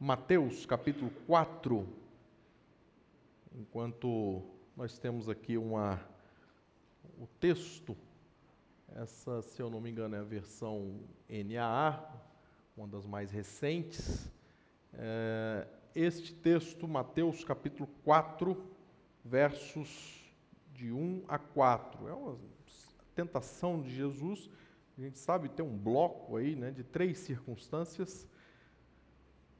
Mateus capítulo 4. Enquanto nós temos aqui uma, o texto, essa, se eu não me engano, é a versão NAA, uma das mais recentes. É, este texto, Mateus capítulo 4, versos de 1 a 4. É uma tentação de Jesus. A gente sabe tem um bloco aí né, de três circunstâncias.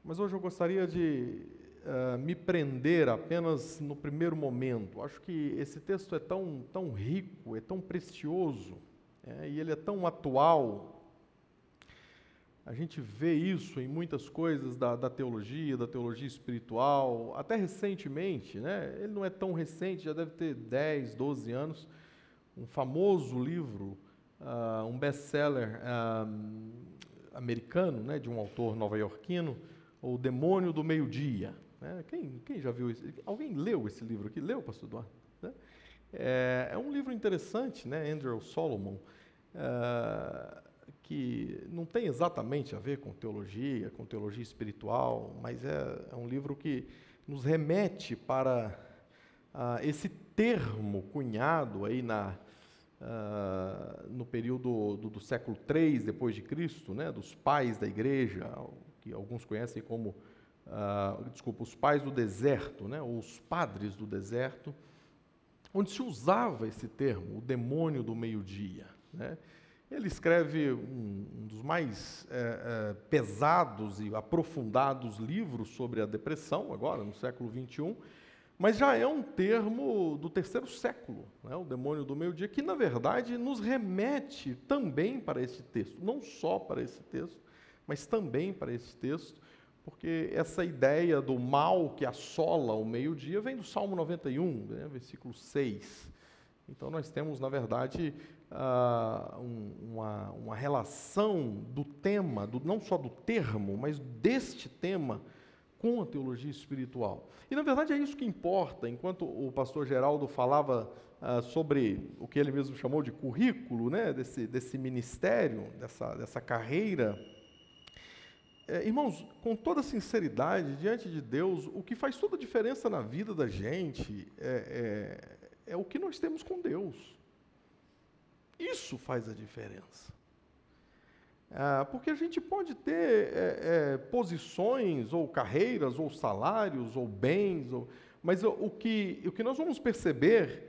Mas hoje eu gostaria de uh, me prender apenas no primeiro momento. Acho que esse texto é tão, tão rico, é tão precioso, é, e ele é tão atual. A gente vê isso em muitas coisas da, da, teologia, da teologia espiritual, até recentemente, né? ele não é tão recente, já deve ter 10, 12 anos, um famoso livro, uh, um best-seller uh, americano, né, de um autor nova-iorquino, O Demônio do Meio-Dia. Né? Quem, quem, já viu isso? Alguém leu esse livro aqui? Leu, pastor Eduardo? Né? É, é, um livro interessante, né? Andrew Solomon, é, que não tem exatamente a ver com teologia, com teologia espiritual, mas é, é um livro que nos remete para uh, esse termo cunhado aí na, uh, no período do, do, século III depois de Cristo, né, dos pais da igreja, que alguns conhecem como, uh, desculpa, os pais do deserto, né, ou os padres do deserto, onde se usava esse termo, o demônio do meio-dia. Né. Ele escreve um, um dos mais é, é, pesados e aprofundados livros sobre a depressão, agora, no século XXI, mas já é um termo do terceiro século, né, o demônio do meio-dia, que na verdade nos remete também para esse texto, não só para esse texto, mas também para esse texto, porque essa ideia do mal que assola o meio-dia vem do Salmo 91, né, versículo 6. Então nós temos, na verdade, uh, um, uma, uma relação do tema, do, não só do termo, mas deste tema com a teologia espiritual. E na verdade é isso que importa. Enquanto o pastor Geraldo falava ah, sobre o que ele mesmo chamou de currículo, né, desse, desse ministério, dessa, dessa carreira, é, irmãos, com toda sinceridade, diante de Deus, o que faz toda a diferença na vida da gente é, é, é o que nós temos com Deus. Isso faz a diferença. Ah, porque a gente pode ter é, é, posições, ou carreiras, ou salários, ou bens, ou, mas o, que, o que nós vamos perceber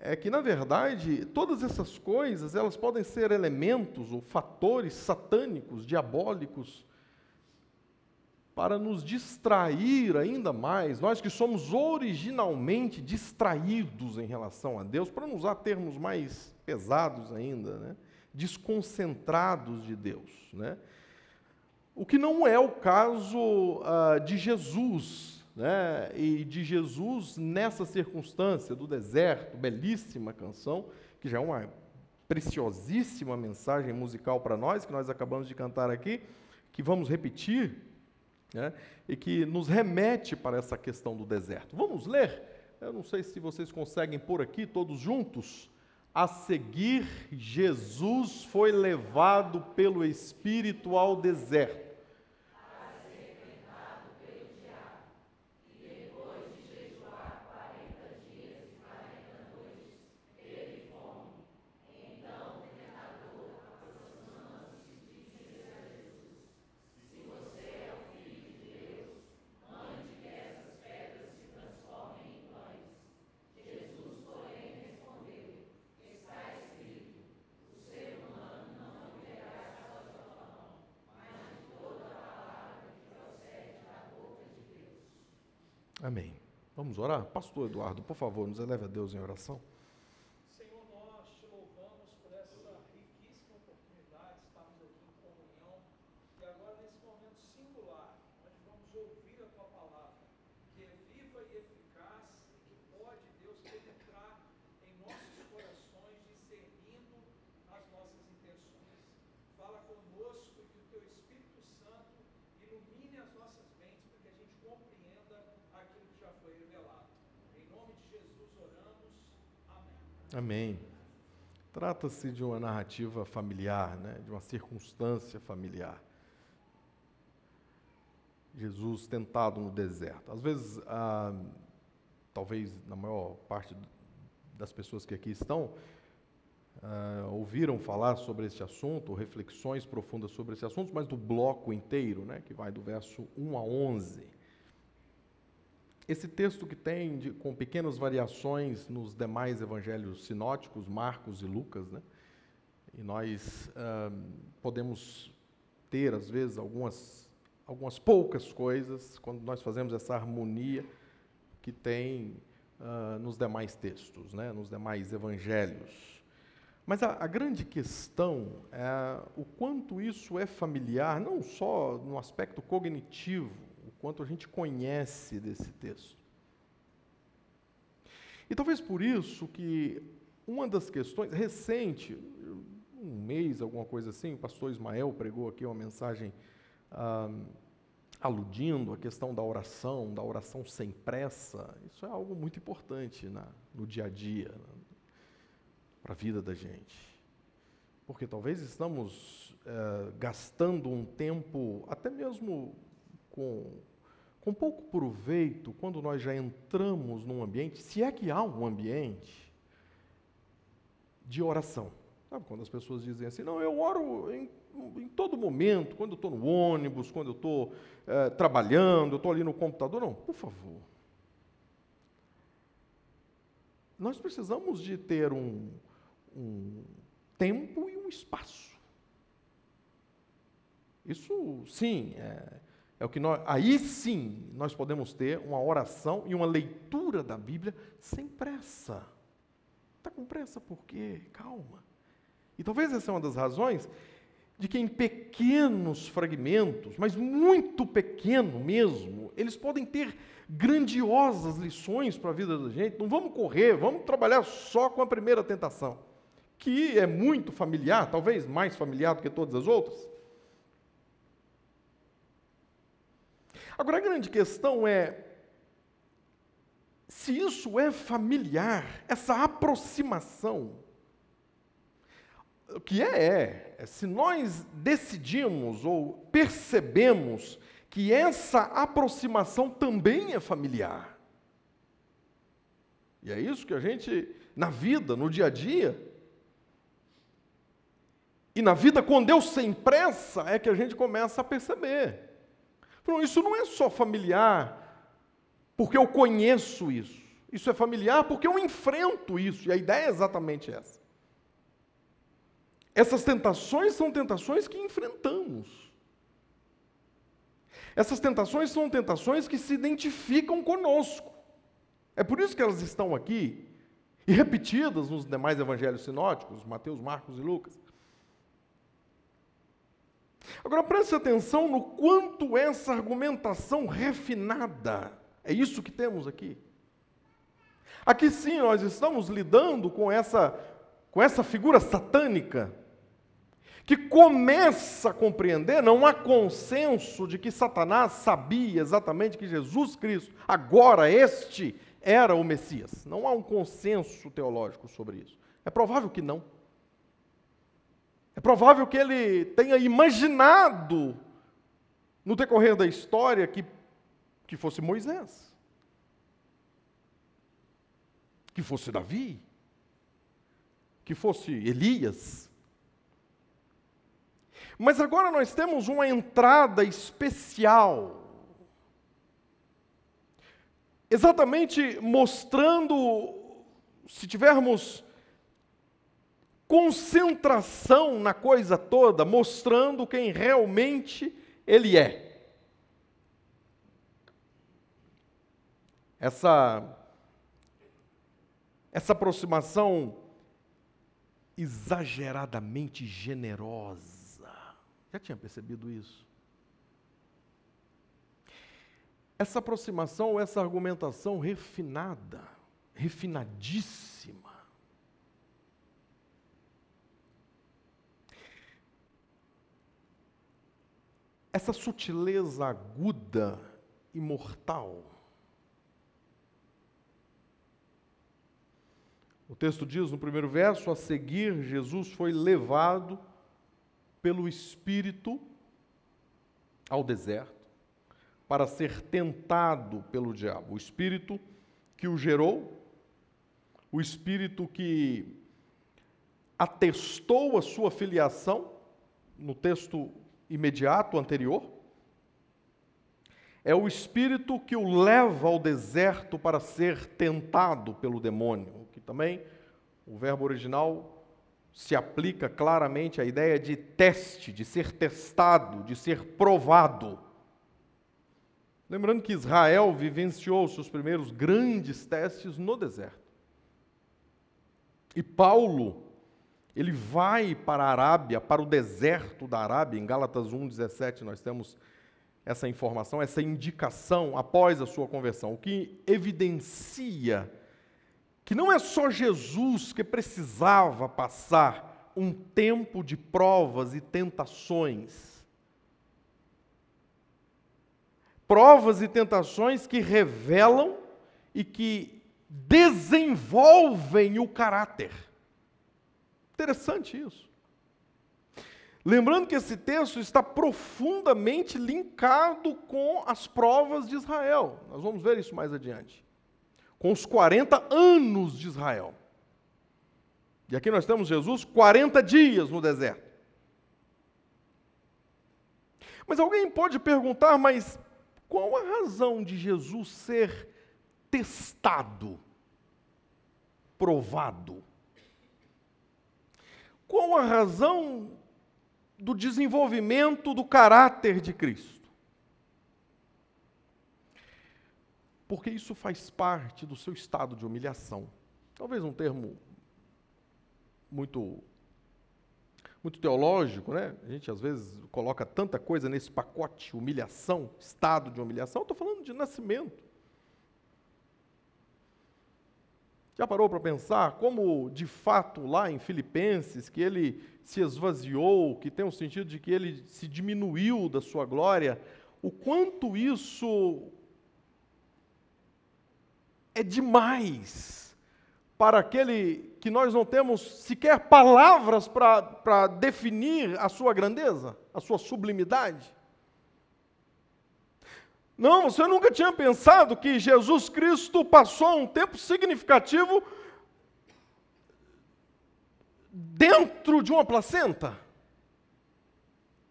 é que, na verdade, todas essas coisas elas podem ser elementos ou fatores satânicos, diabólicos, para nos distrair ainda mais, nós que somos originalmente distraídos em relação a Deus, para usar termos mais pesados ainda, né? desconcentrados de Deus. Né? O que não é o caso uh, de Jesus, né? e de Jesus nessa circunstância do deserto, belíssima canção, que já é uma preciosíssima mensagem musical para nós, que nós acabamos de cantar aqui, que vamos repetir, né? e que nos remete para essa questão do deserto. Vamos ler? Eu não sei se vocês conseguem por aqui, todos juntos. A seguir, Jesus foi levado pelo Espírito ao deserto Amém. Vamos orar? Pastor Eduardo, por favor, nos eleve a Deus em oração. Amém. Trata-se de uma narrativa familiar, né? de uma circunstância familiar. Jesus tentado no deserto. Às vezes, ah, talvez na maior parte das pessoas que aqui estão, ah, ouviram falar sobre esse assunto, reflexões profundas sobre esse assunto, mas do bloco inteiro, né, que vai do verso 1 a 11. Esse texto que tem, de, com pequenas variações nos demais evangelhos sinóticos, Marcos e Lucas, né? e nós ah, podemos ter, às vezes, algumas, algumas poucas coisas, quando nós fazemos essa harmonia que tem uh, nos demais textos, né? nos demais evangelhos. Mas a, a, grande questão é o quanto isso é familiar, não só no aspecto cognitivo, quanto a gente conhece desse texto. E talvez por isso que uma das questões, recente, um mês, alguma coisa assim, o pastor Ismael pregou aqui uma mensagem ah, aludindo à questão da oração, da oração sem pressa. Isso é algo muito importante na, no dia a dia, para a vida da gente. Porque talvez estamos eh, gastando um tempo, até mesmo com, com pouco proveito, quando nós já entramos num ambiente, se é que há um ambiente de oração. Sabe quando as pessoas dizem assim, não, eu oro em, em todo momento, quando eu estou no ônibus, quando eu estou é, trabalhando, eu estou ali no computador. Não, por favor. Nós precisamos de ter um, um tempo e um espaço. Isso, sim, é, é o que nós. Aí sim nós podemos ter uma oração e uma leitura da Bíblia sem pressa. Está com pressa por quê? Calma. E talvez essa é uma das razões de que em pequenos fragmentos, mas muito pequeno mesmo, eles podem ter grandiosas lições para a vida da gente. Não vamos correr, vamos trabalhar só com a primeira tentação, que é muito familiar, talvez mais familiar do que todas as outras. Agora a grande questão é se isso é familiar, essa aproximação o que é, é, é, se nós decidimos ou percebemos que essa aproximação também é familiar. E é isso que a gente, na vida, no dia a dia, e na vida com Deus sem pressa, é que a gente começa a perceber. Isso não é só familiar porque eu conheço isso. Isso é familiar porque eu enfrento isso. E a ideia é exatamente essa. Essas tentações são tentações que enfrentamos. Essas tentações são tentações que se identificam conosco. É por isso que elas estão aqui e repetidas nos demais evangelhos sinóticos, Mateus, Marcos e Lucas. Agora preste atenção no quanto essa argumentação refinada, é isso que temos aqui. Aqui sim nós estamos lidando com essa, com essa figura satânica que começa a compreender, não há consenso de que Satanás sabia exatamente que Jesus Cristo, agora este, era o Messias. Não há um consenso teológico sobre isso. É provável que não. É provável que ele tenha imaginado, no decorrer da história, que, que fosse Moisés, que fosse Davi, que fosse Elias, mas agora nós temos uma entrada especial, exatamente mostrando, se tivermos concentração na coisa toda, mostrando quem realmente ele é. Essa essa aproximação exageradamente generosa já tinha percebido isso? Essa aproximação, essa argumentação refinada, refinadíssima, essa sutileza aguda e mortal. O texto diz no primeiro verso: a seguir, Jesus foi levado pelo Espírito ao deserto, para ser tentado pelo diabo. O espírito que o gerou, o espírito que atestou a sua filiação, no texto imediato anterior, é o espírito que o leva ao deserto para ser tentado pelo demônio, que também o verbo original se aplica claramente à ideia de teste, de ser testado, de ser provado. Lembrando que Israel vivenciou seus primeiros grandes testes no deserto. E Paulo, ele vai para a Arábia, para o deserto da Arábia, em Gálatas 1:17 nós temos essa informação, essa indicação após a sua conversão, o que evidencia que não é só Jesus que precisava passar um tempo de provas e tentações. Provas e tentações que revelam e que desenvolvem o caráter. Interessante isso. Lembrando que esse texto está profundamente linkado com as provas de Israel. Nós vamos ver isso mais adiante. Com os 40 anos de Israel. E aqui nós temos Jesus 40 dias no deserto. Mas alguém pode perguntar, mas qual a razão de Jesus ser testado, provado? Qual a razão do desenvolvimento do caráter de Cristo. Porque isso faz parte do seu estado de humilhação. Talvez um termo muito muito teológico, né? A gente às vezes coloca tanta coisa nesse pacote, humilhação, estado de humilhação. Estou falando de nascimento. Já parou para pensar como, de fato, lá em Filipenses, que ele se esvaziou, que tem o sentido de que ele se diminuiu da sua glória, o quanto isso é demais para aquele que nós não temos sequer palavras para definir a sua grandeza, a sua sublimidade. Não, você nunca tinha pensado que Jesus Cristo passou um tempo significativo dentro de uma placenta?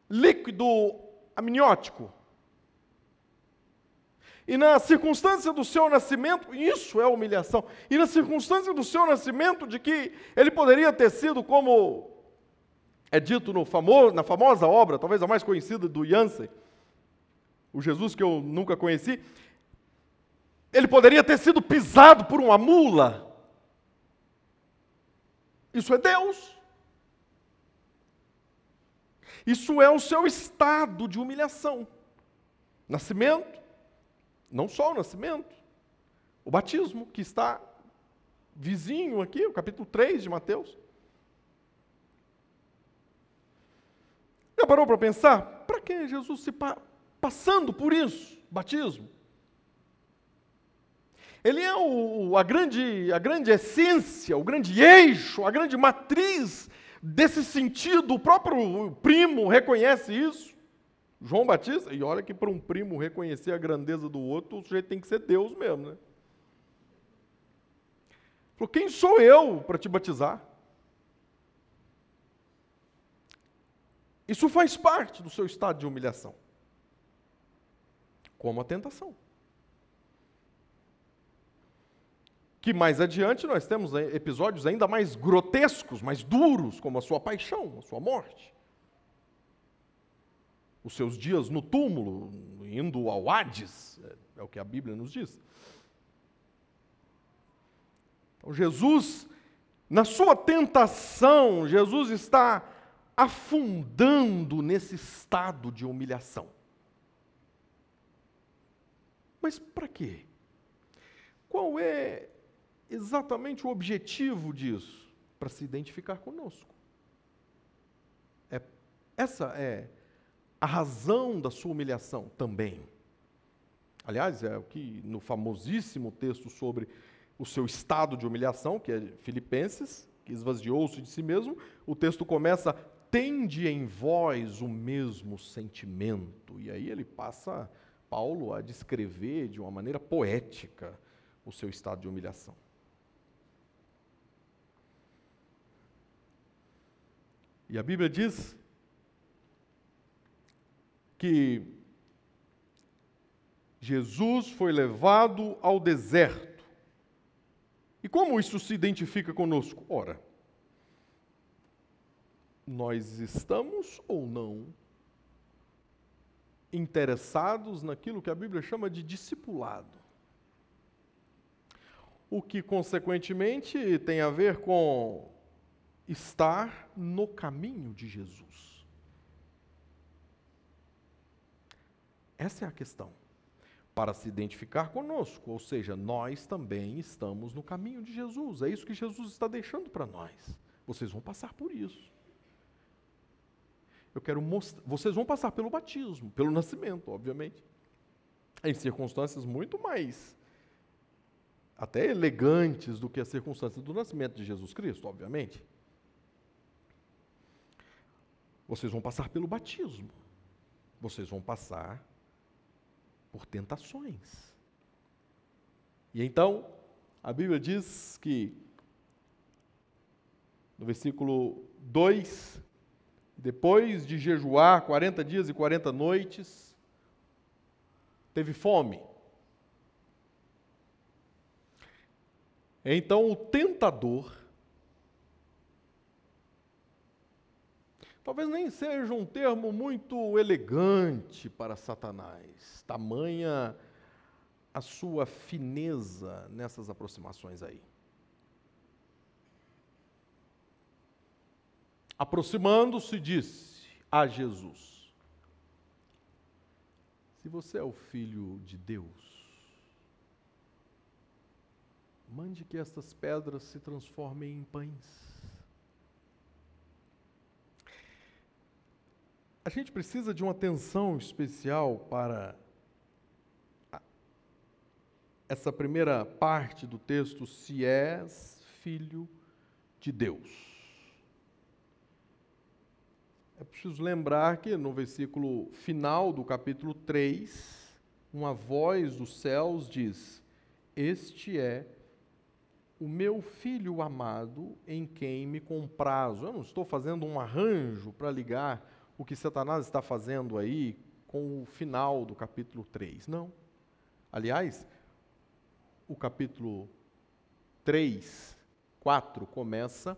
Líquido amniótico. E na circunstância do seu nascimento, isso é humilhação. E na circunstância do seu nascimento, de que ele poderia ter sido como é dito no na famosa obra, talvez a mais conhecida do Jansen, o Jesus que eu nunca conheci, ele poderia ter sido pisado por uma mula. Isso é Deus. Isso é o seu estado de humilhação. Nascimento, não só o nascimento, o batismo, que está vizinho aqui, o capítulo 3 de Mateus. Já parou para pensar? Para que Jesus se passando por isso, batismo. Ele é o, a, grande, a grande essência, o grande eixo, a grande matriz desse sentido. O próprio primo reconhece isso. João Batista, e olha que para um primo reconhecer a grandeza do outro, o sujeito tem que ser Deus mesmo, né? Falou: quem sou eu para te batizar? Isso faz parte do seu estado de humilhação como a tentação. Que mais adiante nós temos episódios ainda mais grotescos, mais duros, como a sua paixão, a sua morte. Os seus dias no túmulo, indo ao Hades, é o que a Bíblia nos diz. Então, Jesus, na sua tentação, Jesus está afundando nesse estado de humilhação. Mas para quê? Qual é exatamente o objetivo disso? Para se identificar conosco. É, essa é a razão da sua humilhação também. Aliás, é o que no famosíssimo texto sobre o seu estado de humilhação, que é Filipenses, que esvaziou-se de si mesmo, o texto começa: tende em vós o mesmo sentimento. E aí ele passa Paulo a descrever de uma maneira poética o seu estado de humilhação. E a Bíblia diz que Jesus foi levado ao deserto. E como isso se identifica conosco? Ora, nós estamos ou não interessados naquilo que a Bíblia chama de discipulado. O que, consequentemente, tem a ver com estar no caminho de Jesus. Essa é a questão. Para se identificar conosco, ou seja, nós também estamos no caminho de Jesus. É isso que Jesus está deixando para nós. Vocês vão passar por isso. Eu quero mostrar. Vocês vão passar pelo batismo, pelo nascimento, obviamente. Em circunstâncias muito mais até elegantes do que as circunstâncias do nascimento de Jesus Cristo, obviamente. Vocês vão passar pelo batismo. Vocês vão passar por tentações. E então, a Bíblia diz que, no versículo 2, depois de jejuar 40 dias e 40 noites, teve fome. Então o tentador Talvez nem seja um termo muito elegante para Satanás, tamanha a sua fineza nessas aproximações aí. Aproximando-se, disse a Jesus: Se você é o filho de Deus, mande que estas pedras se transformem em pães. A gente precisa de uma atenção especial para essa primeira parte do texto, se és filho de Deus. É preciso lembrar que no versículo final do capítulo 3, uma voz dos céus diz: Este é o meu filho amado em quem me comprazo. Eu não estou fazendo um arranjo para ligar o que Satanás está fazendo aí com o final do capítulo 3. Não. Aliás, o capítulo 3, 4 começa,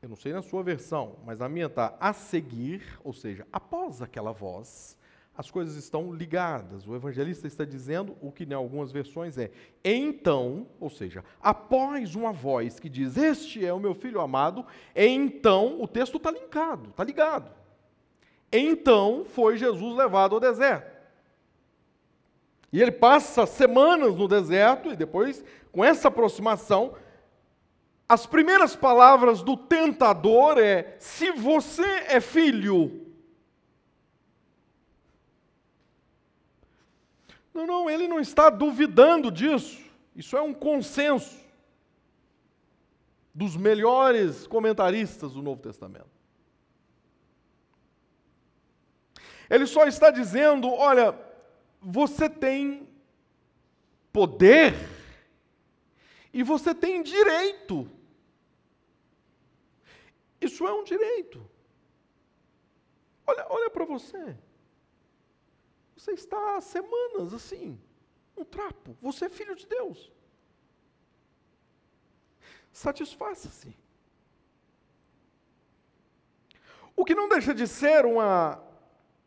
eu não sei na sua versão, mas a minha está a seguir, ou seja, após aquela voz, as coisas estão ligadas. O evangelista está dizendo o que em algumas versões é então, ou seja, após uma voz que diz: Este é o meu filho amado, então o texto está linkado, está ligado. Então foi Jesus levado ao deserto. E ele passa semanas no deserto, e depois, com essa aproximação, as primeiras palavras do tentador é: se você é filho. Não, não, ele não está duvidando disso. Isso é um consenso dos melhores comentaristas do Novo Testamento. Ele só está dizendo: olha, você tem poder e você tem direito. Isso é um direito. Olha, olha para você. Você está há semanas assim, um trapo. Você é filho de Deus. Satisfaça-se. O que não deixa de ser uma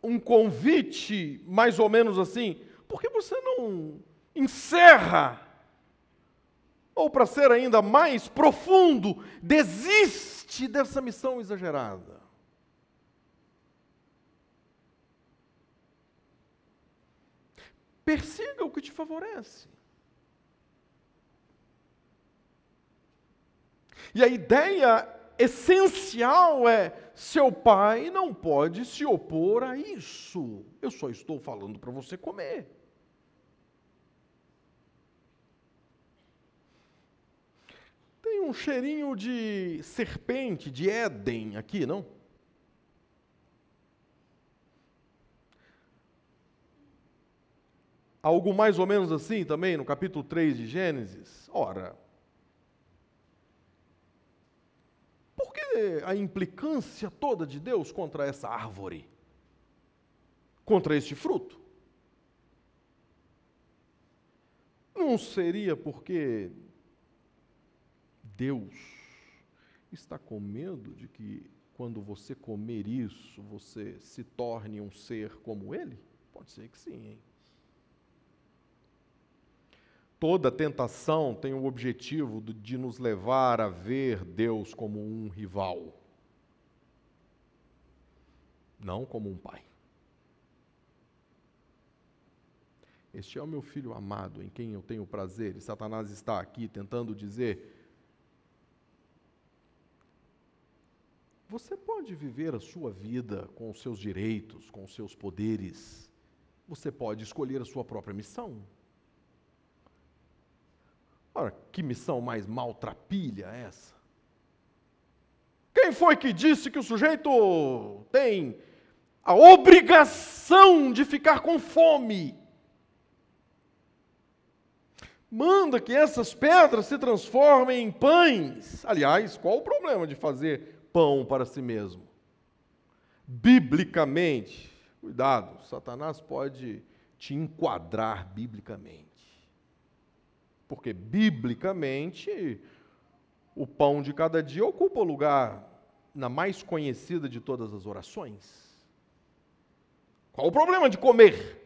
um convite mais ou menos assim, por que você não encerra? Ou para ser ainda mais profundo, desiste dessa missão exagerada. Persiga o que te favorece. E a ideia essencial é: seu pai não pode se opor a isso. Eu só estou falando para você comer. Um cheirinho de serpente, de Éden aqui, não? algo mais ou menos assim também no capítulo 3 de Gênesis? Ora, por que a implicância toda de Deus contra essa árvore? Contra este fruto? Não seria porque Deus está com medo de que quando você comer isso, você se torne um ser como Ele? Pode ser que sim, hein? Toda tentação tem o objetivo de nos levar a ver Deus como um rival, não como um pai. Este é o meu filho amado, em quem eu tenho prazer, e Satanás está aqui tentando dizer: Você pode viver a sua vida com os seus direitos, com os seus poderes, você pode escolher a sua própria missão. Ora, que missão mais maltrapilha é essa? Quem foi que disse que o sujeito tem a obrigação de ficar com fome? Manda que essas pedras se transformem em pães. Aliás, qual o problema de fazer pão para si mesmo? Biblicamente, cuidado, Satanás pode te enquadrar biblicamente. Porque, biblicamente, o pão de cada dia ocupa o lugar na mais conhecida de todas as orações. Qual o problema de comer?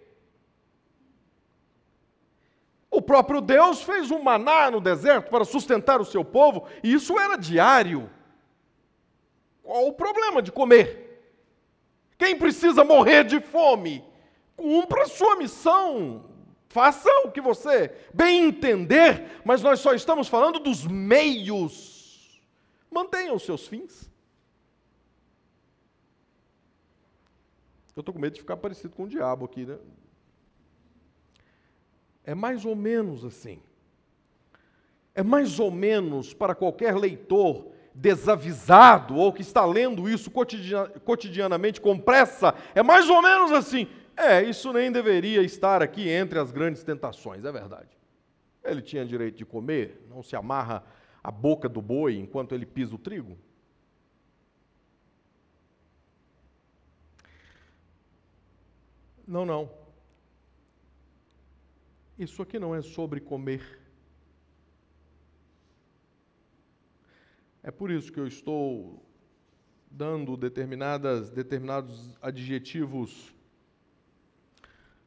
O próprio Deus fez um maná no deserto para sustentar o seu povo, e isso era diário. Qual o problema de comer? Quem precisa morrer de fome? Cumpra a sua missão. Faça o que você bem entender, mas nós só estamos falando dos meios. Mantenha os seus fins. Eu estou com medo de ficar parecido com o diabo aqui, né? É mais ou menos assim. É mais ou menos para qualquer leitor desavisado ou que está lendo isso cotidianamente com pressa, é mais ou menos assim. É, isso nem deveria estar aqui entre as grandes tentações, é verdade. Ele tinha direito de comer, não se amarra a boca do boi enquanto ele pisa o trigo. Não, não. Isso aqui não é sobre comer. É por isso que eu estou dando determinadas, determinados adjetivos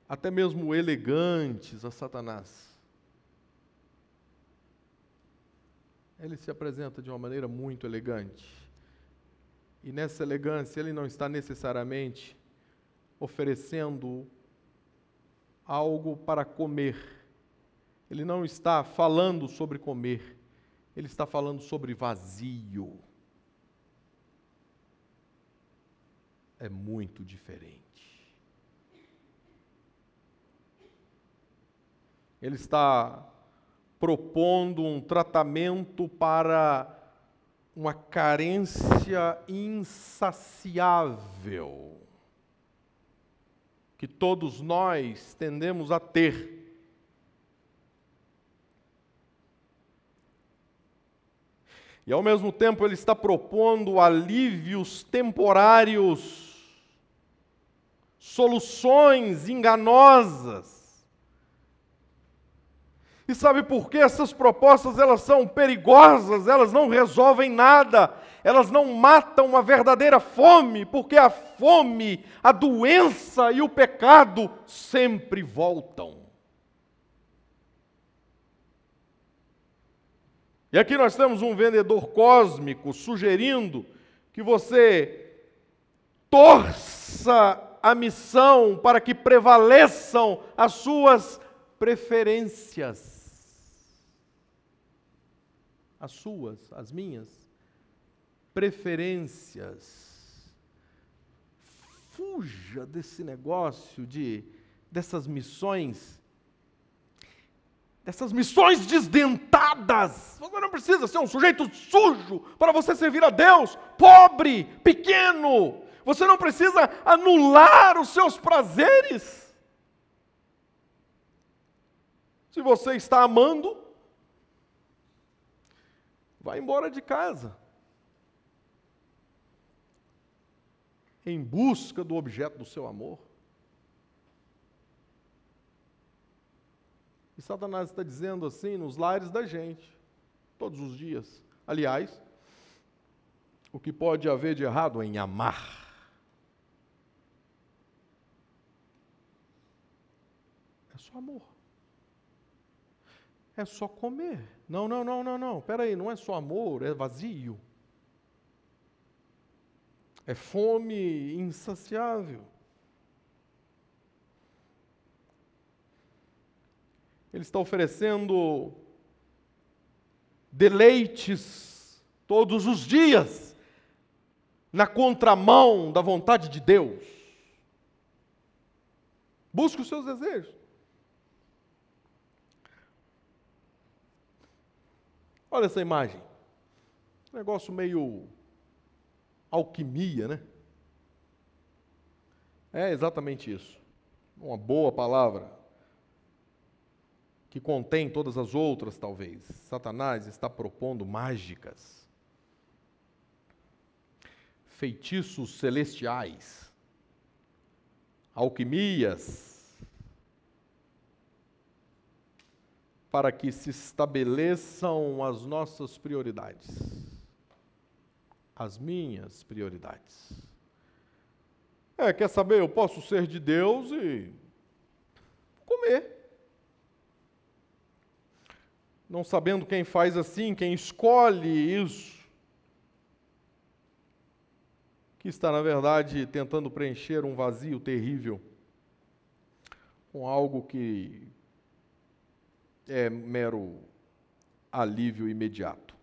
até mesmo elegantes a Satanás. Ele se apresenta de uma maneira muito elegante. E nessa elegância, ele não está necessariamente oferecendo algo para comer. Ele não está falando sobre comer. Ele está falando sobre vazio. É muito diferente. Ele está propondo um tratamento para uma carência insaciável que todos nós tendemos a ter. E ao mesmo tempo ele está propondo alívios temporários, soluções enganosas e sabe por que essas propostas elas são perigosas, elas não resolvem nada, elas não matam a verdadeira fome, porque a fome, a doença e o pecado sempre voltam. E aqui nós temos um vendedor cósmico sugerindo que você torça a missão para que prevaleçam as suas preferências as suas, as minhas, preferências. Fuja desse negócio de dessas missões dessas missões desdentadas. Você não precisa ser um sujeito sujo para você servir a Deus, pobre, pequeno. Você não precisa anular os seus prazeres. Se você está amando, vá embora de casa. Em busca do objeto do seu amor. E Satanás está dizendo assim nos lares da gente, todos os dias. Aliás, o que pode haver de errado em amar? É só amor. É só comer. Não, não, não, não, não. Espera aí, não é só amor, é vazio. É fome insaciável. Ele está oferecendo deleites todos os dias, na contramão da vontade de Deus. Busque os seus desejos. Olha essa imagem. negócio meio alquimia, né? É exatamente isso. Uma boa palavra que contém todas as outras, talvez. Satanás está propondo mágicas, feitiços celestiais, alquimias, para que se estabeleçam as nossas prioridades, as minhas prioridades. É, quer saber? Eu posso ser de Deus e comer não sabendo quem faz assim, quem escolhe isso, que está, na verdade, tentando preencher um vazio terrível com algo que é mero alívio imediato.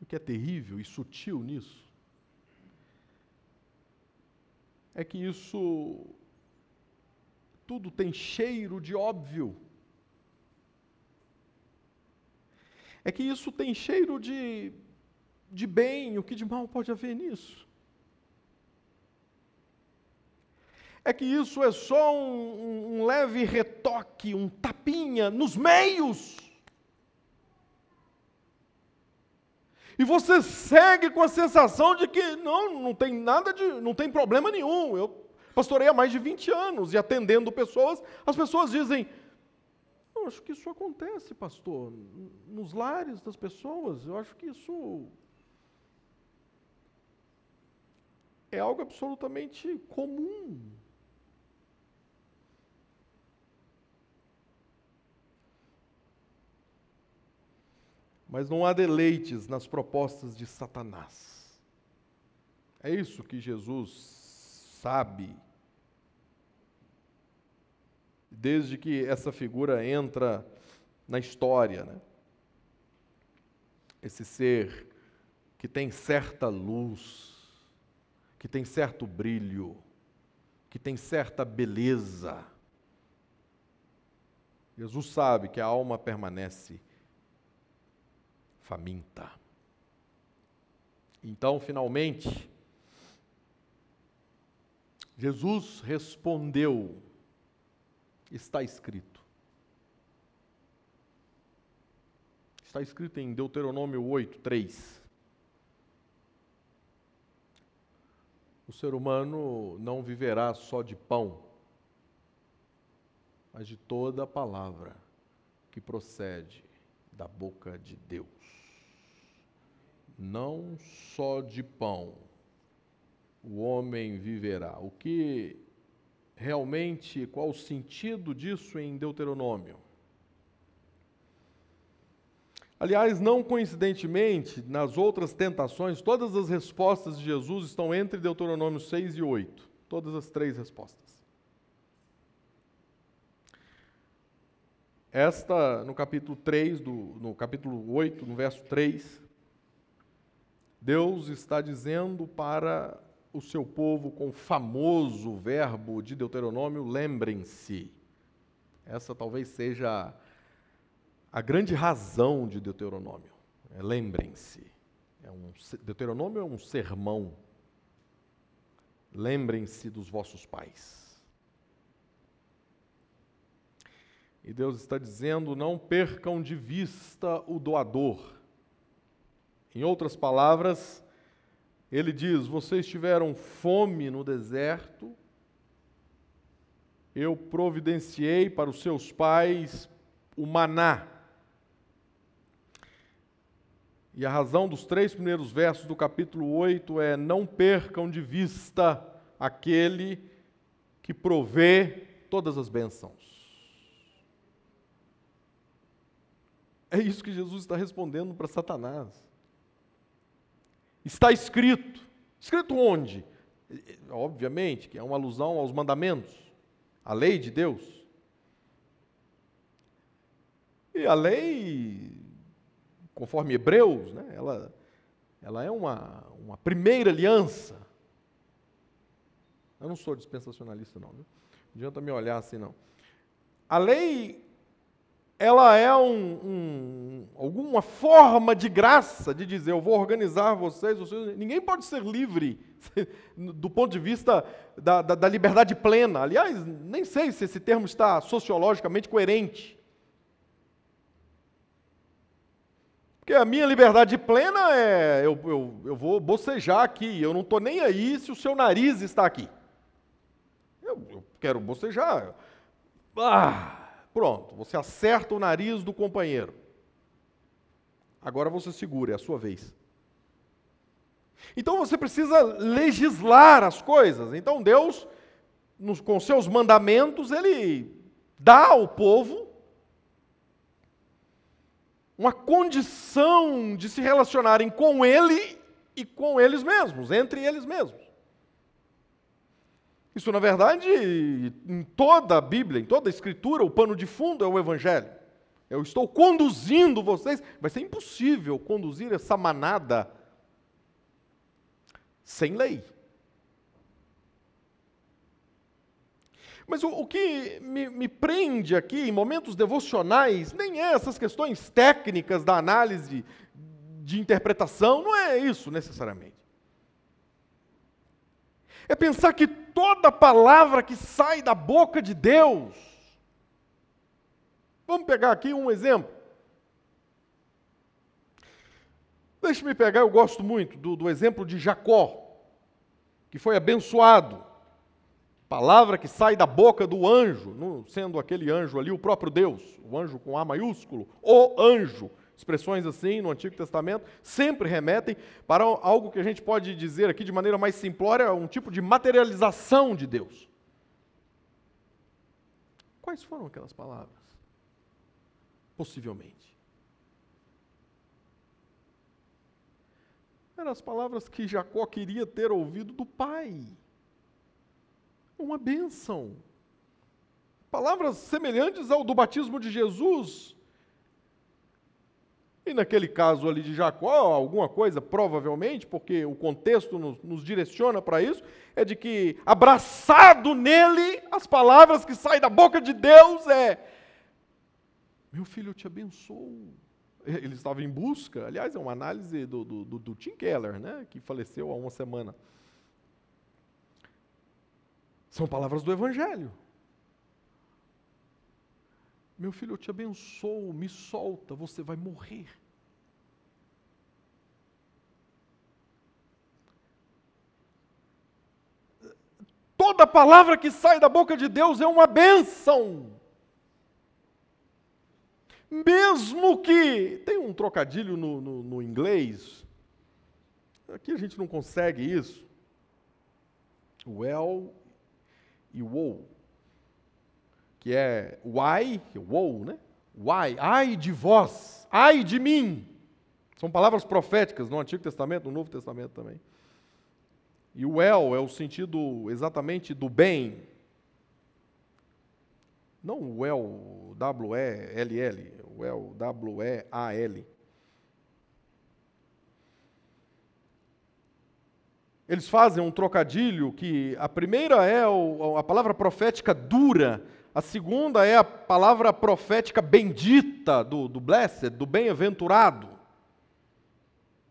O que é terrível e sutil nisso é que isso tudo tem cheiro de óbvio. É que isso tem cheiro de, de bem, o que de mal pode haver nisso? É que isso é só um, um leve retoque, um tapinha nos meios. E você segue com a sensação de que não, não tem nada de, não tem problema nenhum. Eu Pastorei há mais de 20 anos e atendendo pessoas, as pessoas dizem: Eu acho que isso acontece, pastor, nos lares das pessoas. Eu acho que isso é algo absolutamente comum. Mas não há deleites nas propostas de Satanás. É isso que Jesus sabe. Desde que essa figura entra na história, né? esse ser que tem certa luz, que tem certo brilho, que tem certa beleza. Jesus sabe que a alma permanece faminta. Então, finalmente, Jesus respondeu: Está escrito. Está escrito em Deuteronômio 8, 3. O ser humano não viverá só de pão, mas de toda a palavra que procede da boca de Deus. Não só de pão, o homem viverá. O que realmente, qual o sentido disso em Deuteronômio? Aliás, não coincidentemente, nas outras tentações, todas as respostas de Jesus estão entre Deuteronômio 6 e 8. Todas as três respostas. Esta, no capítulo 3, do, no capítulo 8, no verso 3, Deus está dizendo para o seu povo com o famoso verbo de Deuteronômio, lembrem-se. Essa talvez seja a grande razão de Deuteronômio. É, lembrem-se. É um, Deuteronômio é um sermão. Lembrem-se dos vossos pais. E Deus está dizendo: não percam de vista o doador. Em outras palavras, ele diz: vocês tiveram fome no deserto, eu providenciei para os seus pais o maná. E a razão dos três primeiros versos do capítulo 8 é: não percam de vista aquele que provê todas as bênçãos. É isso que Jesus está respondendo para Satanás. Está escrito. Escrito onde? Obviamente que é uma alusão aos mandamentos, à lei de Deus. E a lei, conforme Hebreus, né, ela, ela é uma, uma primeira aliança. Eu não sou dispensacionalista, não. Viu? Não adianta me olhar assim, não. A lei ela é um, um, alguma forma de graça de dizer, eu vou organizar vocês, vocês, ninguém pode ser livre do ponto de vista da, da, da, liberdade plena. Aliás, nem sei se esse termo está sociologicamente coerente. Porque a minha liberdade plena é, eu, eu, eu vou bocejar aqui, eu não estou nem aí se o seu nariz está aqui. Eu, eu quero bocejar. Ah, Pronto, você acerta o nariz do companheiro. Agora você segura, é a sua vez. Então você precisa legislar as coisas. Então Deus, nos, com seus mandamentos, Ele dá ao povo uma condição de se relacionarem com Ele e com eles mesmos, entre eles mesmos. Isso, na verdade, em toda a Bíblia, em toda a Escritura, o pano de fundo é o Evangelho. Eu estou conduzindo vocês. Vai ser impossível conduzir essa manada sem lei. Mas o, o que me, me, prende aqui em momentos devocionais nem é essas questões técnicas da análise de interpretação, não é isso necessariamente. É pensar que toda palavra que sai da boca de Deus. Vamos pegar aqui um exemplo. Deixe-me pegar, eu gosto muito do, do exemplo de Jacó, que foi abençoado. Palavra que sai da boca do anjo, sendo aquele anjo ali o próprio Deus, o anjo com A maiúsculo, o anjo Expressões assim no Antigo Testamento sempre remetem para algo que a gente pode dizer aqui de maneira mais simplória, um tipo de materialização de Deus. Quais foram aquelas palavras? Possivelmente. Eram as palavras que Jacó queria ter ouvido do pai. Uma bênção. Palavras semelhantes ao do batismo de Jesus, e naquele caso ali de Jacó, alguma coisa, provavelmente, porque o contexto nos, nos direciona para isso, é de que, abraçado nele, as palavras que saem da boca de Deus é: Meu filho, eu te abençoo. Ele estava em busca, aliás, é uma análise do, do, do, do Tim Keller, né, que faleceu há uma semana. São palavras do Evangelho. Meu filho, eu te abençoo, me solta, você vai morrer. Toda palavra que sai da boca de Deus é uma bênção. Mesmo que. Tem um trocadilho no, no, no inglês. Aqui a gente não consegue isso. Well e woe que é why, wow, né? Why, ai de vós, ai de mim. São palavras proféticas no Antigo Testamento, no Novo Testamento também. E o well é o sentido exatamente do bem. Não o well, W-E-L-L, o well, W-E-A-L. Eles fazem um trocadilho que a primeira é a palavra profética dura, a segunda é a palavra profética bendita do, do blessed, do bem-aventurado.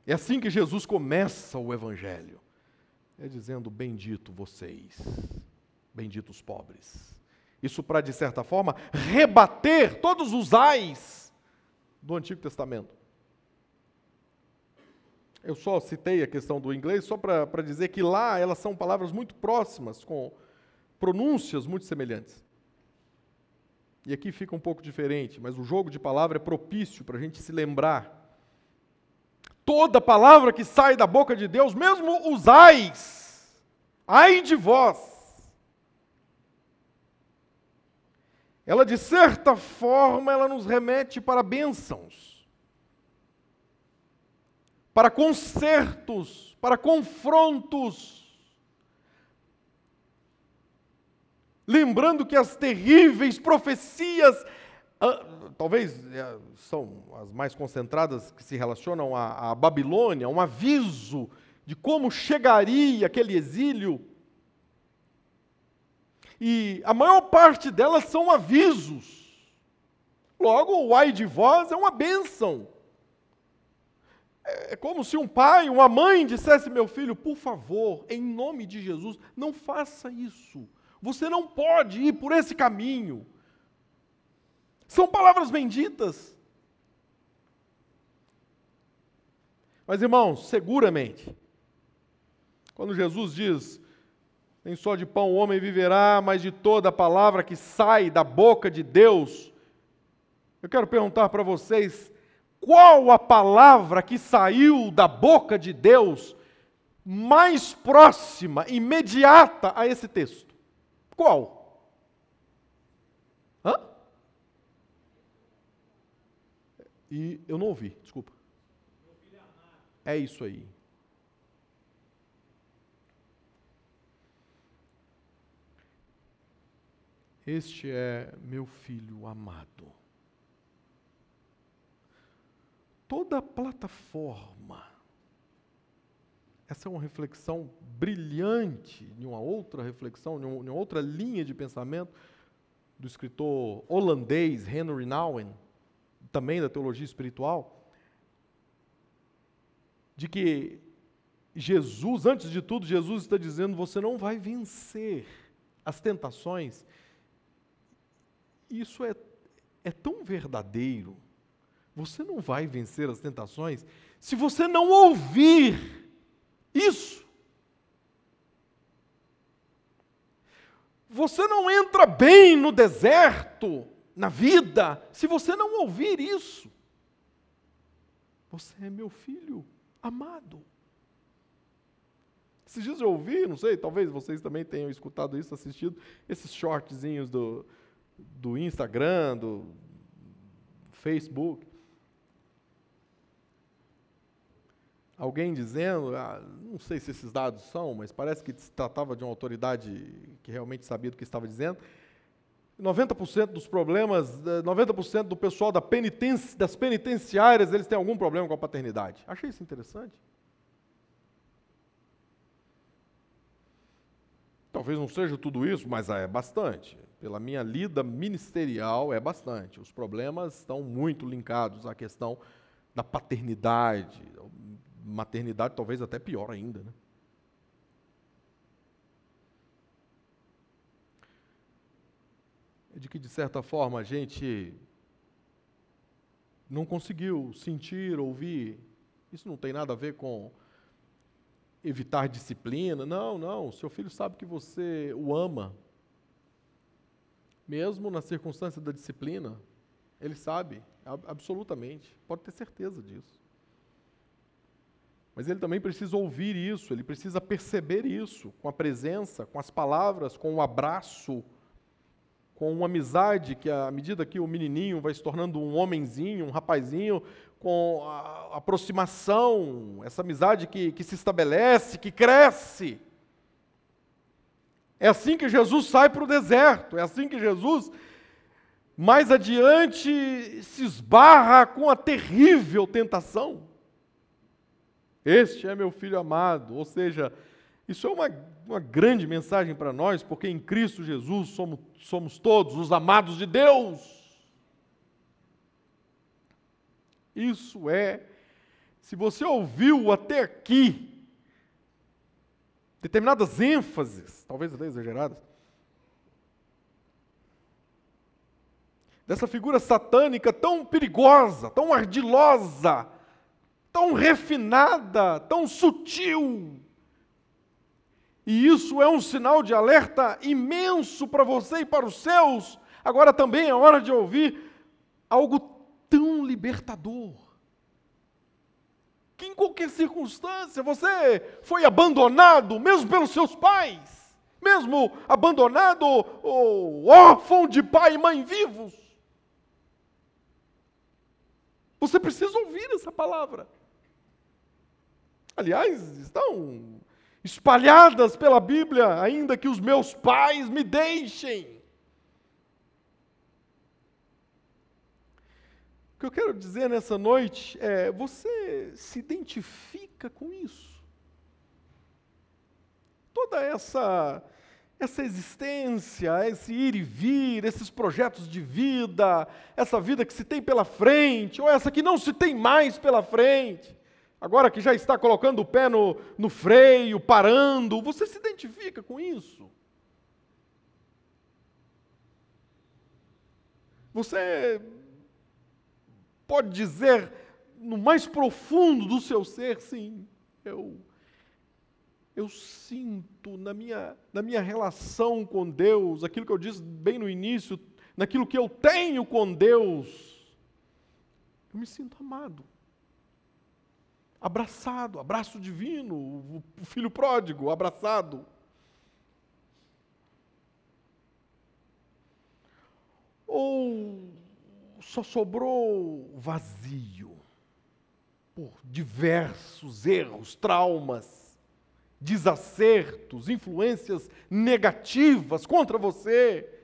É assim que Jesus começa o Evangelho. É dizendo: Bendito vocês, benditos pobres. Isso para, de certa forma, rebater todos os ais do Antigo Testamento. Eu só citei a questão do inglês só para dizer que lá elas são palavras muito próximas, com pronúncias muito semelhantes. E aqui fica um pouco diferente, mas o jogo de palavra é propício para a gente se lembrar. Toda palavra que sai da boca de Deus, mesmo os ais, ai de vós, ela de certa forma ela nos remete para bênçãos, para consertos, para confrontos. Lembrando que as terríveis profecias, ah, talvez é, são as mais concentradas que se relacionam à, à Babilônia, um aviso de como chegaria aquele exílio e a maior parte delas são avisos. Logo, o ai de vós é uma bênção. É como se um pai, uma mãe dissesse: Meu filho, por favor, em nome de Jesus, não faça isso. Você não pode ir por esse caminho. São palavras benditas. Mas, irmãos, seguramente, quando Jesus diz: nem só de pão o homem viverá, mas de toda a palavra que sai da boca de Deus. Eu quero perguntar para vocês: qual a palavra que saiu da boca de Deus mais próxima, imediata a esse texto? Qual? Hã? E eu não ouvi, desculpa. É isso aí. Este é meu filho amado. Toda plataforma, essa é uma reflexão brilhante, de uma outra reflexão, de uma outra linha de pensamento do escritor holandês Henry Nouwen, também da teologia espiritual, de que Jesus, antes de tudo, Jesus está dizendo: você não vai vencer as tentações isso é, é tão verdadeiro. Você não vai vencer as tentações se você não ouvir isso. Você não entra bem no deserto, na vida, se você não ouvir isso. Você é meu filho amado. Esses dias eu ouvi, não sei, talvez vocês também tenham escutado isso, assistido, esses shortzinhos do, do Instagram, do Facebook. Alguém dizendo, ah, não sei se esses dados são, mas parece que se tratava de uma autoridade que realmente sabia do que estava dizendo. 90% dos problemas, 90% eh, do pessoal da penitenci, das penitenciárias, eles têm algum problema com a paternidade. Achei isso interessante. Talvez não seja tudo isso, mas é bastante pela minha lida ministerial, é bastante. Os problemas estão muito linkados à questão da paternidade, maternidade talvez até pior ainda. Né? É de que, de certa forma, a gente não conseguiu sentir, ouvir. Isso não tem nada a ver com evitar disciplina. Não, não. Seu filho sabe que você o ama mesmo na circunstância da disciplina, ele sabe, absolutamente, pode ter certeza disso. Mas ele também precisa ouvir isso, ele precisa perceber isso, com a presença, com as palavras, com o abraço, com uma amizade que, à medida que o menininho vai se tornando um homenzinho, um rapazinho, com a aproximação, essa amizade que, que se estabelece, que cresce. É assim que Jesus sai para o deserto, é assim que Jesus, mais adiante, se esbarra com a terrível tentação. Este é meu filho amado, ou seja, isso é uma, uma grande mensagem para nós, porque em Cristo Jesus somos, somos todos os amados de Deus. Isso é, se você ouviu até aqui, determinadas ênfases, talvez até exageradas, dessa figura satânica tão perigosa, tão ardilosa, tão refinada, tão sutil. E isso é um sinal de alerta imenso para você e para os seus. Agora também é hora de ouvir algo tão libertador. Que em qualquer circunstância você foi abandonado, mesmo pelos seus pais, mesmo abandonado ou órfão de pai e mãe vivos. Você precisa ouvir essa palavra. Aliás, estão espalhadas pela Bíblia, ainda que os meus pais me deixem. O que eu quero dizer nessa noite é: você se identifica com isso? Toda essa essa existência, esse ir e vir, esses projetos de vida, essa vida que se tem pela frente, ou essa que não se tem mais pela frente, agora que já está colocando o pé no, no freio, parando, você se identifica com isso? Você pode dizer no mais profundo do seu ser, sim, eu eu sinto na minha, na minha relação com Deus, aquilo que eu disse bem no início, naquilo que eu tenho com Deus, eu me sinto amado, abraçado, abraço divino, o filho pródigo, abraçado. Ou só sobrou vazio por diversos erros, traumas, desacertos, influências negativas contra você.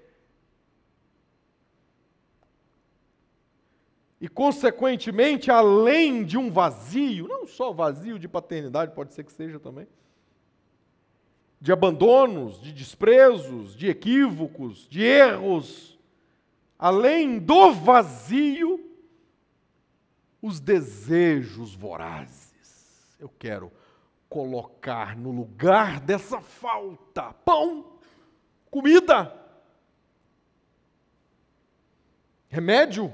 E, consequentemente, além de um vazio, não só vazio de paternidade, pode ser que seja também, de abandonos, de desprezos, de equívocos, de erros, além do vazio, os desejos vorazes. Eu quero colocar no lugar dessa falta pão, comida, remédio,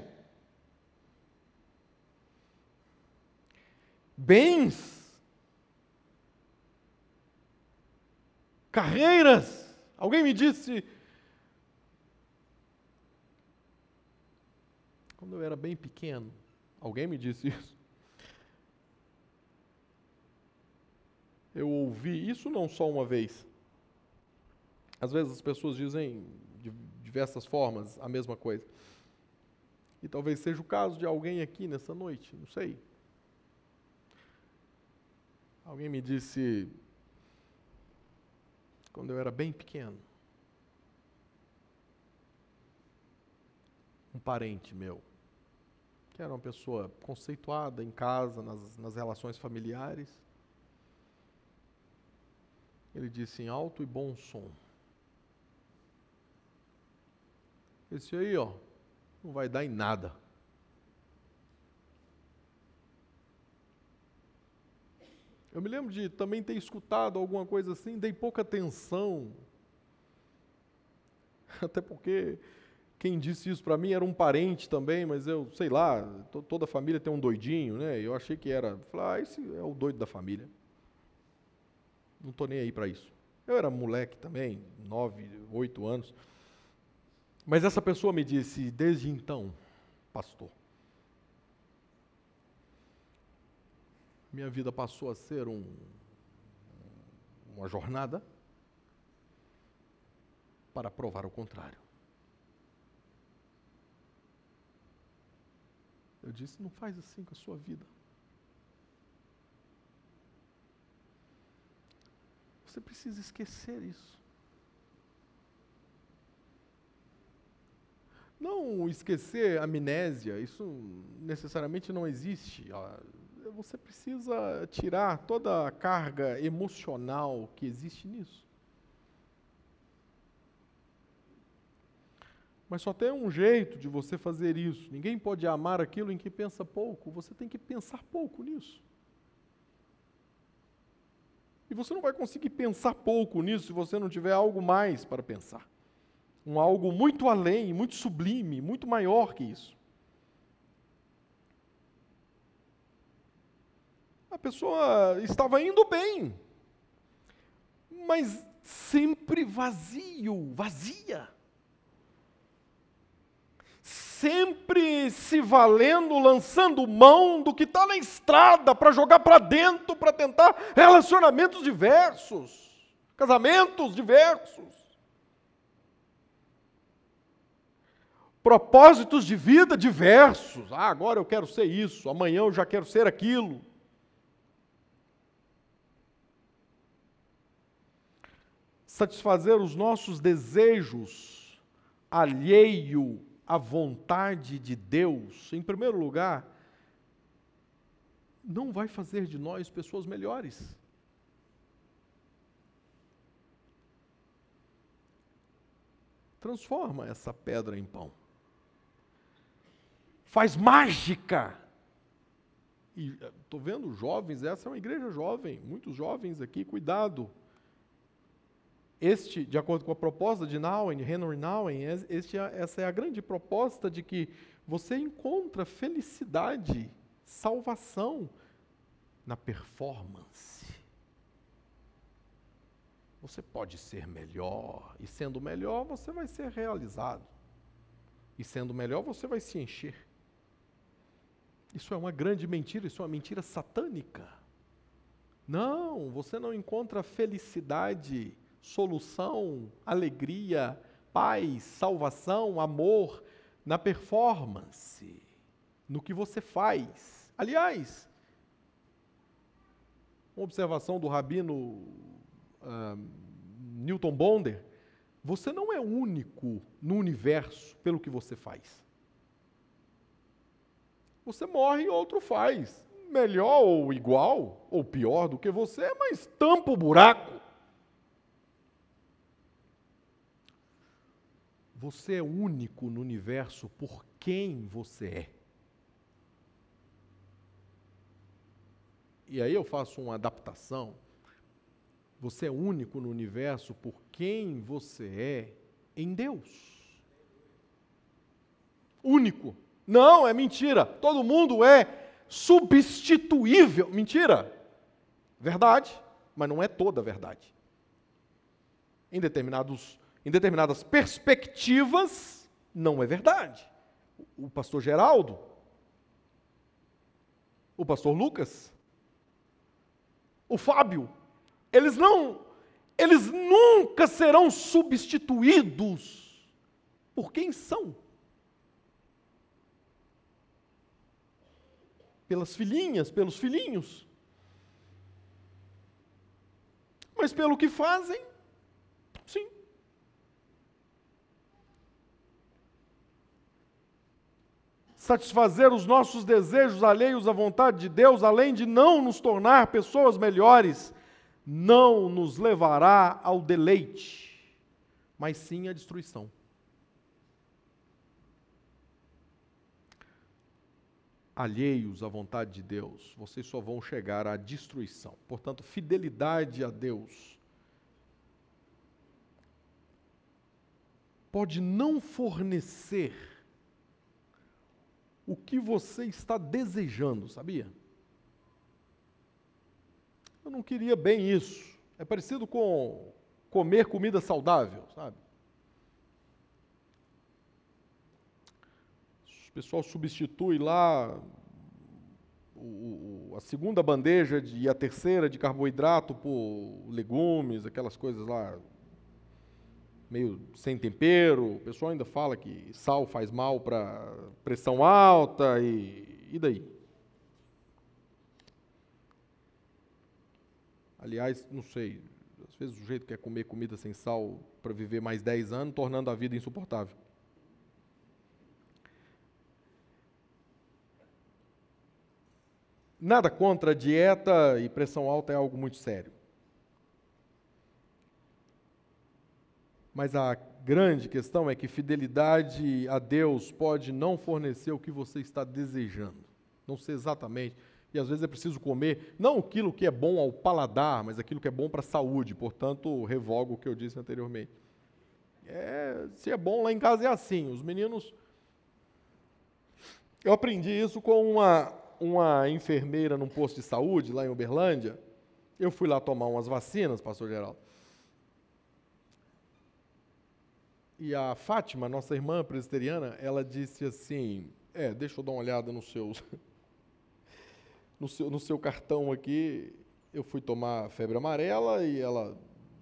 bens, carreiras. Alguém me disse, quando eu era bem pequeno, alguém me disse isso. eu ouvi isso não só uma vez. Às vezes as pessoas dizem de diversas formas a mesma coisa. E talvez seja o caso de alguém aqui nessa noite, não sei. Alguém me disse, quando eu era bem pequeno, um parente meu, que era uma pessoa conceituada em casa, nas, nas relações familiares, ele disse em alto e bom som. Esse aí, ó, não vai dar em nada. Eu me lembro de também ter escutado alguma coisa assim, dei pouca atenção. Até porque quem disse isso para mim era um parente também, mas eu, sei lá, toda a família tem um doidinho, né? Eu achei que era, falei, ah, esse é o doido da família. Não estou nem aí para isso. Eu era moleque também, nove, oito anos. Mas essa pessoa me disse, desde então, pastor, minha vida passou a ser um, uma jornada para provar o contrário. Eu disse: não faz assim com a sua vida. Você precisa esquecer isso. Não esquecer amnésia, isso necessariamente não existe. Você precisa tirar toda a carga emocional que existe nisso. Mas só tem um jeito de você fazer isso. Ninguém pode amar aquilo em que pensa pouco. Você tem que pensar pouco nisso. E você não vai conseguir pensar pouco nisso se você não tiver algo mais para pensar. um algo muito além, muito sublime, muito maior que isso. A pessoa estava indo bem, mas sempre vazio, vazia. Sempre se valendo, lançando mão do que está na estrada para jogar para dentro, para tentar relacionamentos diversos, casamentos diversos. propósitos de vida diversos. Ah, agora eu quero ser isso, amanhã eu já quero ser aquilo. Satisfazer os nossos desejos alheio à vontade de Deus, em primeiro lugar, não vai fazer de nós pessoas melhores. Transforma essa pedra em pão faz mágica. E estou eh, vendo jovens, essa é uma igreja jovem, muitos jovens aqui, cuidado. Este, de acordo com a proposta de Nouwen, Henry Nouwen, este, é, essa é a grande proposta de que você encontra felicidade, salvação na performance. Você pode ser melhor, e sendo melhor, você vai ser realizado. E sendo melhor, você vai se encher. Isso é uma grande mentira, isso é uma mentira satânica. Não, você não encontra felicidade, solução, alegria, paz, salvação, amor na performance, no que você faz. Aliás, uma observação do rabino uh, Newton Bonder: você não é único no universo pelo que você faz. Você morre e outro faz. Melhor ou igual, ou pior do que você, mas tampa o buraco. Você é único no universo por quem você é. E aí eu faço uma adaptação. Você é único no universo por quem você é em Deus. Único. Não, é mentira. Todo mundo é substituível. Mentira. Verdade, mas não é toda verdade. Em, determinados, em determinadas perspectivas, não é verdade. O pastor Geraldo, o pastor Lucas, o Fábio, eles não, eles nunca serão substituídos por quem são. pelas filhinhas, pelos filhinhos. Mas pelo que fazem, sim. Satisfazer os nossos desejos alheios à vontade de Deus, além de não nos tornar pessoas melhores, não nos levará ao deleite, mas sim à destruição. alheios à vontade de Deus, vocês só vão chegar à destruição. Portanto, fidelidade a Deus pode não fornecer o que você está desejando, sabia? Eu não queria bem isso. É parecido com comer comida saudável, sabe? pessoal substitui lá o, a segunda bandeja de, e a terceira de carboidrato por legumes, aquelas coisas lá meio sem tempero. O pessoal ainda fala que sal faz mal para pressão alta e, e daí? Aliás, não sei, às vezes o jeito que é comer comida sem sal para viver mais 10 anos, tornando a vida insuportável. Nada contra dieta e pressão alta é algo muito sério. Mas a grande questão é que fidelidade a Deus pode não fornecer o que você está desejando. Não sei exatamente. E às vezes é preciso comer não aquilo que é bom ao paladar, mas aquilo que é bom para a saúde. Portanto, revogo o que eu disse anteriormente. É, se é bom lá em casa é assim. Os meninos. Eu aprendi isso com uma, uma enfermeira num posto de saúde lá em Uberlândia. Eu fui lá tomar umas vacinas, pastor Geraldo. E a Fátima, nossa irmã presbiteriana, ela disse assim: É, deixa eu dar uma olhada no seu, no seu, no seu cartão aqui. Eu fui tomar febre amarela e ela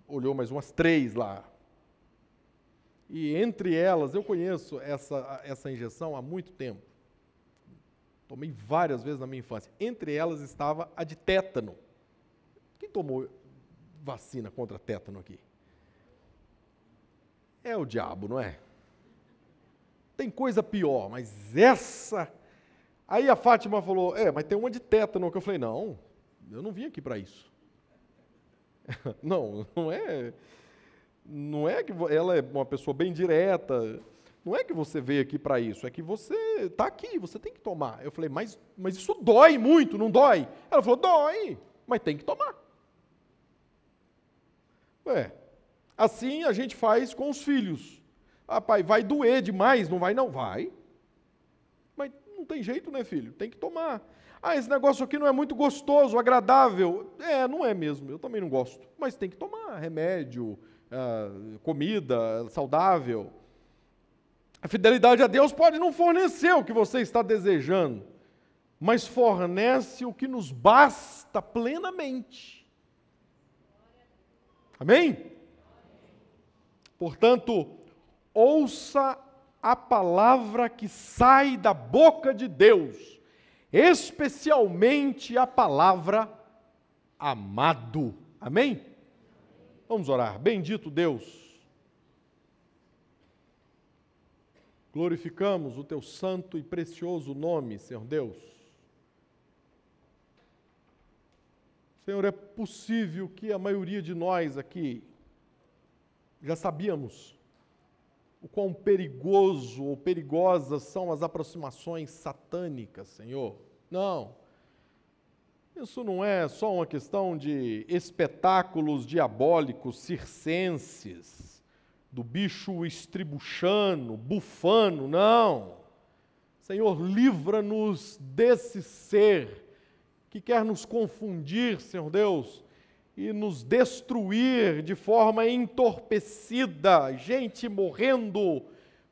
olhou mais umas três lá. E entre elas, eu conheço essa, essa injeção há muito tempo. Tomei várias vezes na minha infância. Entre elas estava a de tétano. Quem tomou vacina contra tétano aqui? É o diabo, não é? Tem coisa pior, mas essa. Aí a Fátima falou: É, mas tem uma de tétano. Que eu falei: Não, eu não vim aqui para isso. não, não é. Não é que ela é uma pessoa bem direta. Não é que você veio aqui para isso, é que você está aqui, você tem que tomar. Eu falei, mas, mas isso dói muito, não dói? Ela falou, dói, mas tem que tomar. É, assim a gente faz com os filhos. Ah, pai, vai doer demais, não vai? Não vai. Mas não tem jeito, né, filho? Tem que tomar. Ah, esse negócio aqui não é muito gostoso, agradável. É, não é mesmo, eu também não gosto. Mas tem que tomar remédio, uh, comida saudável. A fidelidade a Deus pode não fornecer o que você está desejando, mas fornece o que nos basta plenamente. Amém? Portanto, ouça a palavra que sai da boca de Deus, especialmente a palavra amado. Amém? Vamos orar. Bendito Deus. Glorificamos o teu santo e precioso nome, Senhor Deus. Senhor, é possível que a maioria de nós aqui já sabíamos o quão perigoso ou perigosas são as aproximações satânicas, Senhor. Não. Isso não é só uma questão de espetáculos diabólicos circenses, do bicho estribuchano, bufano, não. Senhor, livra-nos desse ser que quer nos confundir, Senhor Deus, e nos destruir de forma entorpecida, gente morrendo,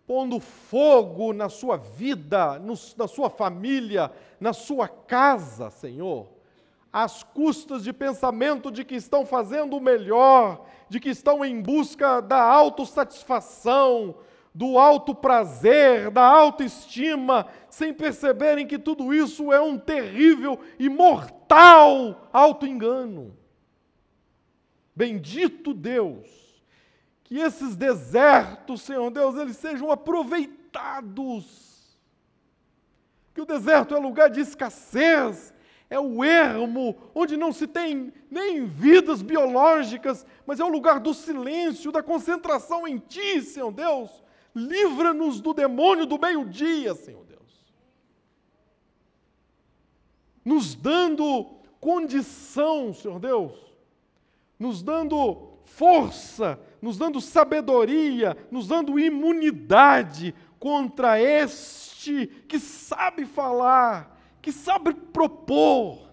pondo fogo na sua vida, na sua família, na sua casa, Senhor às custas de pensamento de que estão fazendo o melhor, de que estão em busca da autossatisfação, do alto prazer, da autoestima, sem perceberem que tudo isso é um terrível e mortal autoengano. Bendito Deus, que esses desertos, Senhor Deus, eles sejam aproveitados. Que o deserto é lugar de escassez, é o ermo, onde não se tem nem vidas biológicas, mas é o lugar do silêncio, da concentração em Ti, Senhor Deus. Livra-nos do demônio do meio-dia, Senhor Deus. Nos dando condição, Senhor Deus, nos dando força, nos dando sabedoria, nos dando imunidade contra este que sabe falar que sabe propor,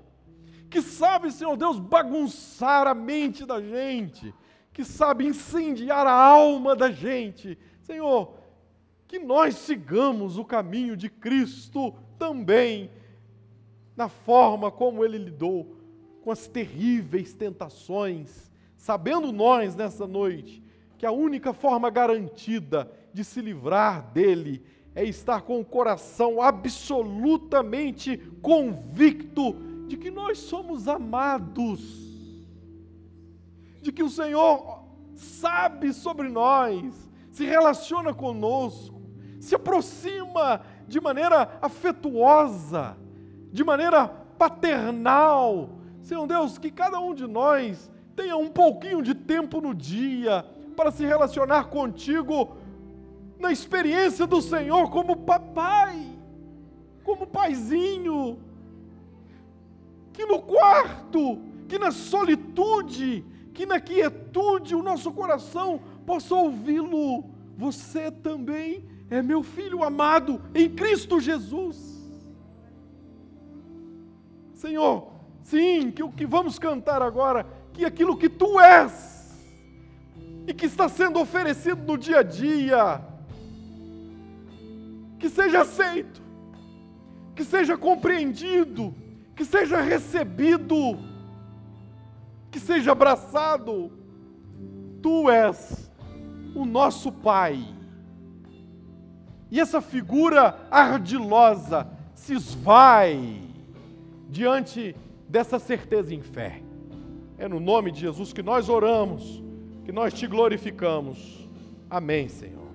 que sabe, Senhor Deus, bagunçar a mente da gente, que sabe incendiar a alma da gente. Senhor, que nós sigamos o caminho de Cristo também, na forma como Ele lidou com as terríveis tentações, sabendo nós nessa noite que a única forma garantida de se livrar dele é estar com o coração absolutamente convicto de que nós somos amados, de que o Senhor sabe sobre nós, se relaciona conosco, se aproxima de maneira afetuosa, de maneira paternal. Senhor Deus, que cada um de nós tenha um pouquinho de tempo no dia para se relacionar contigo na experiência do Senhor como papai, como paizinho, que no quarto, que na solitude, que na quietude o nosso coração possa ouvi-lo. Você também é meu filho amado em Cristo Jesus. Senhor, sim, que o que vamos cantar agora, que aquilo que tu és e que está sendo oferecido no dia a dia, que seja aceito, que seja compreendido, que seja recebido, que seja abraçado. Tu és o nosso Pai. E essa figura ardilosa se esvai diante dessa certeza em fé. É no nome de Jesus que nós oramos, que nós te glorificamos. Amém, Senhor.